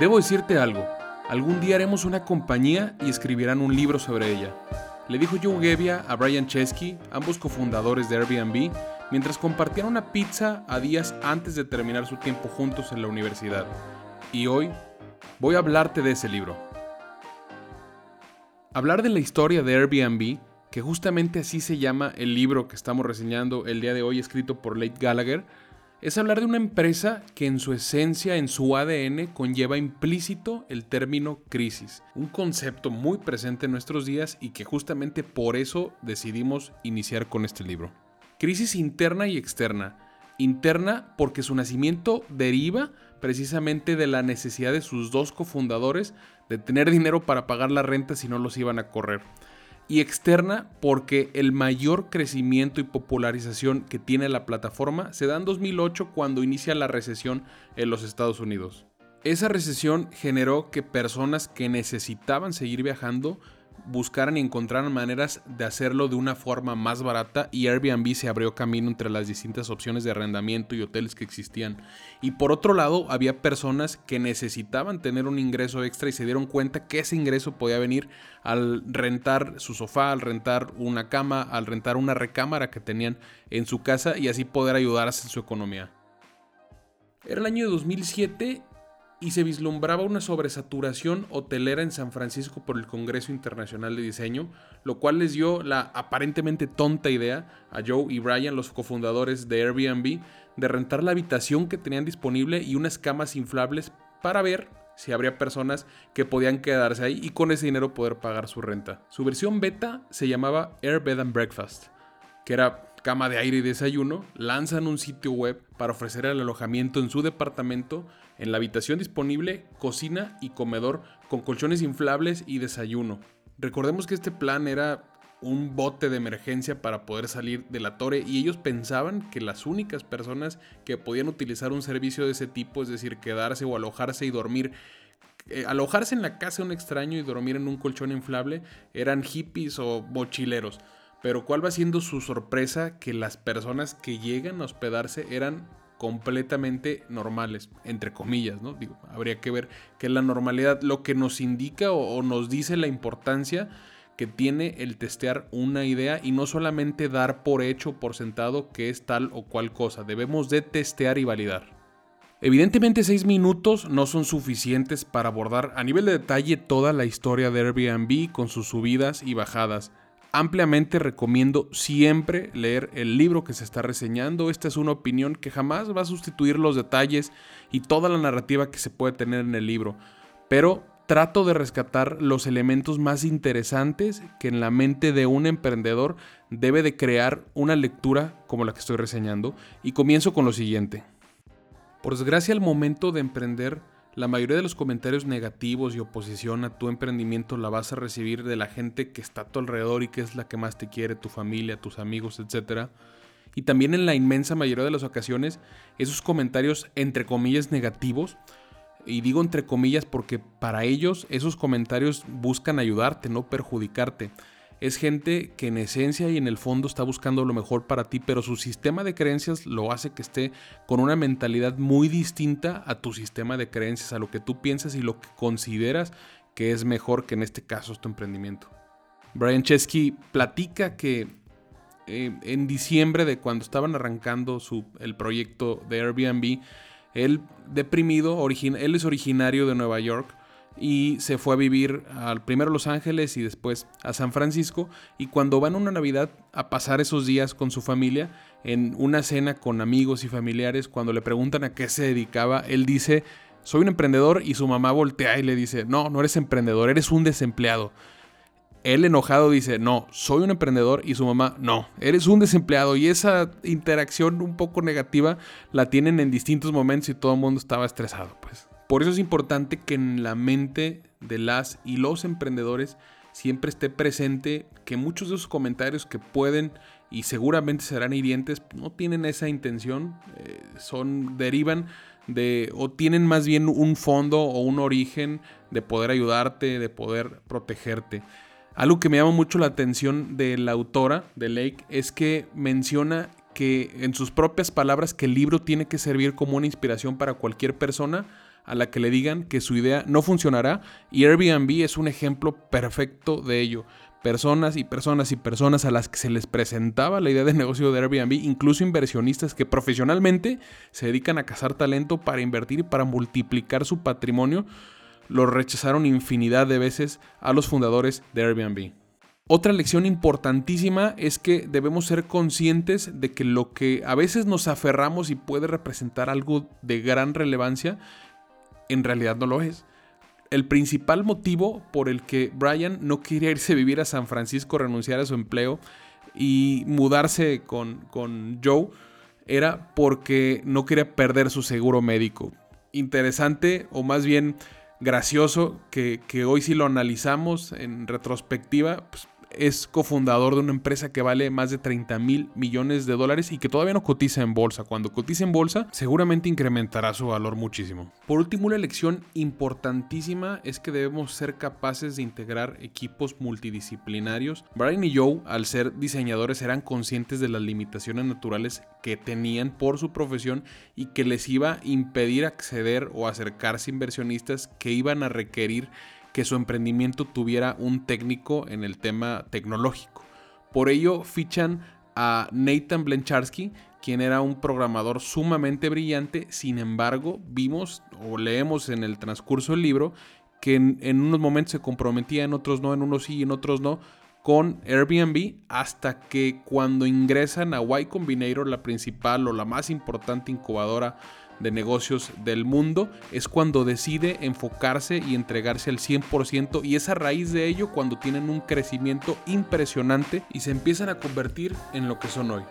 Debo decirte algo, algún día haremos una compañía y escribirán un libro sobre ella. Le dijo Joe Gebbia a Brian Chesky, ambos cofundadores de Airbnb, mientras compartían una pizza a días antes de terminar su tiempo juntos en la universidad. Y hoy voy a hablarte de ese libro. Hablar de la historia de Airbnb, que justamente así se llama el libro que estamos reseñando el día de hoy escrito por Late Gallagher, es hablar de una empresa que en su esencia, en su ADN, conlleva implícito el término crisis, un concepto muy presente en nuestros días y que justamente por eso decidimos iniciar con este libro. Crisis interna y externa. Interna porque su nacimiento deriva precisamente de la necesidad de sus dos cofundadores de tener dinero para pagar la renta si no los iban a correr y externa porque el mayor crecimiento y popularización que tiene la plataforma se da en 2008 cuando inicia la recesión en los Estados Unidos. Esa recesión generó que personas que necesitaban seguir viajando buscaran y encontraran maneras de hacerlo de una forma más barata y Airbnb se abrió camino entre las distintas opciones de arrendamiento y hoteles que existían. Y por otro lado, había personas que necesitaban tener un ingreso extra y se dieron cuenta que ese ingreso podía venir al rentar su sofá, al rentar una cama, al rentar una recámara que tenían en su casa y así poder ayudarse en su economía. Era el año de 2007 y se vislumbraba una sobresaturación hotelera en San Francisco por el Congreso Internacional de Diseño, lo cual les dio la aparentemente tonta idea a Joe y Brian, los cofundadores de Airbnb, de rentar la habitación que tenían disponible y unas camas inflables para ver si habría personas que podían quedarse ahí y con ese dinero poder pagar su renta. Su versión beta se llamaba Air Bed and Breakfast, que era cama de aire y desayuno, lanzan un sitio web para ofrecer el alojamiento en su departamento, en la habitación disponible, cocina y comedor con colchones inflables y desayuno. Recordemos que este plan era un bote de emergencia para poder salir de la torre y ellos pensaban que las únicas personas que podían utilizar un servicio de ese tipo, es decir, quedarse o alojarse y dormir eh, alojarse en la casa de un extraño y dormir en un colchón inflable eran hippies o mochileros. Pero ¿cuál va siendo su sorpresa? Que las personas que llegan a hospedarse eran completamente normales, entre comillas, ¿no? Digo, habría que ver qué es la normalidad, lo que nos indica o, nos dice la importancia que tiene el testear una idea y no solamente dar por hecho, por sentado que es tal o cual cosa, debemos de testear y validar. Evidentemente seis minutos no son suficientes para abordar a nivel de detalle toda la historia de Airbnb con sus subidas y bajadas, ampliamente recomiendo siempre leer el libro que se está reseñando. Esta es una opinión que jamás va a sustituir los detalles y toda la narrativa que se puede tener en el libro. Pero trato de rescatar los elementos más interesantes que en la mente de un emprendedor debe de crear una lectura como la que estoy reseñando. Y comienzo con lo siguiente. Por desgracia, al momento de emprender, la mayoría de los comentarios negativos y oposición a tu emprendimiento la vas a recibir de la gente que está a tu alrededor y que es la que más te quiere, tu familia, tus amigos, etc. Y también en la inmensa mayoría de las ocasiones, esos comentarios entre comillas negativos, y digo entre comillas porque para ellos esos comentarios buscan ayudarte, no perjudicarte es gente que en esencia y en el fondo está buscando lo mejor para ti, pero su sistema de creencias lo hace que esté con una mentalidad muy distinta a tu sistema de creencias, a lo que tú piensas y lo que consideras que es mejor que en este caso es tu emprendimiento. Brian Chesky platica que eh, en diciembre de cuando estaban arrancando su, el proyecto de Airbnb, él deprimido, él es originario de Nueva York, y se fue a vivir al primero a Los Ángeles y después a San Francisco y cuando van una Navidad a pasar esos días con su familia en una cena con amigos y familiares cuando le preguntan a qué se dedicaba él dice soy un emprendedor y su mamá voltea y le dice no no eres emprendedor eres un desempleado él enojado dice, no, soy un emprendedor y su mamá, no, eres un desempleado. Y esa interacción un poco negativa la tienen en distintos momentos y todo el mundo estaba estresado. Pues. Por eso es importante que en la mente de las y los emprendedores siempre esté presente que muchos de esos comentarios que pueden y seguramente serán hirientes no tienen esa intención, eh, son derivan de o tienen más bien un fondo o un origen de poder ayudarte, de poder protegerte. Algo que me llama mucho la atención de la autora de Lake es que menciona que en sus propias palabras que el libro tiene que servir como una inspiración para cualquier persona a la que le digan que su idea no funcionará y Airbnb es un ejemplo perfecto de ello. Personas y personas y personas a las que se les presentaba la idea de negocio de Airbnb, incluso inversionistas que profesionalmente se dedican a cazar talento para invertir y para multiplicar su patrimonio, lo rechazaron infinidad de veces a los fundadores de Airbnb. Otra lección importantísima es que debemos ser conscientes de que lo que a veces nos aferramos y puede representar algo de gran relevancia, en realidad no lo es. El principal motivo por el que Brian no quería irse a vivir a San Francisco, renunciar a su empleo y mudarse con, con Joe era porque no quería perder su seguro médico. Interesante, o más bien gracioso, que, que hoy si lo analizamos en retrospectiva, pues es cofundador de una empresa que vale más de 30 mil millones de dólares y que todavía no cotiza en bolsa. Cuando cotice en bolsa, seguramente incrementará su valor muchísimo. Por último, una lección importantísima es que debemos ser capaces de integrar equipos multidisciplinarios. Brian y Joe, al ser diseñadores, eran conscientes de las limitaciones naturales que tenían por su profesión y que les iba a impedir acceder o acercarse a inversionistas que iban a requerir que su emprendimiento tuviera un técnico en el tema tecnológico. Por ello fichan a Nathan Blencharsky, quien era un programador sumamente brillante, sin embargo vimos o leemos en el transcurso del libro que en, unos momentos se comprometía, en otros no, en unos sí, en otros no, con Airbnb hasta que cuando ingresan a Y Combinator, la principal o la más importante incubadora de negocios del mundo, es cuando decide enfocarse y entregarse al 100% y es a raíz de ello cuando tienen un crecimiento impresionante y se empiezan a convertir en lo que son hoy.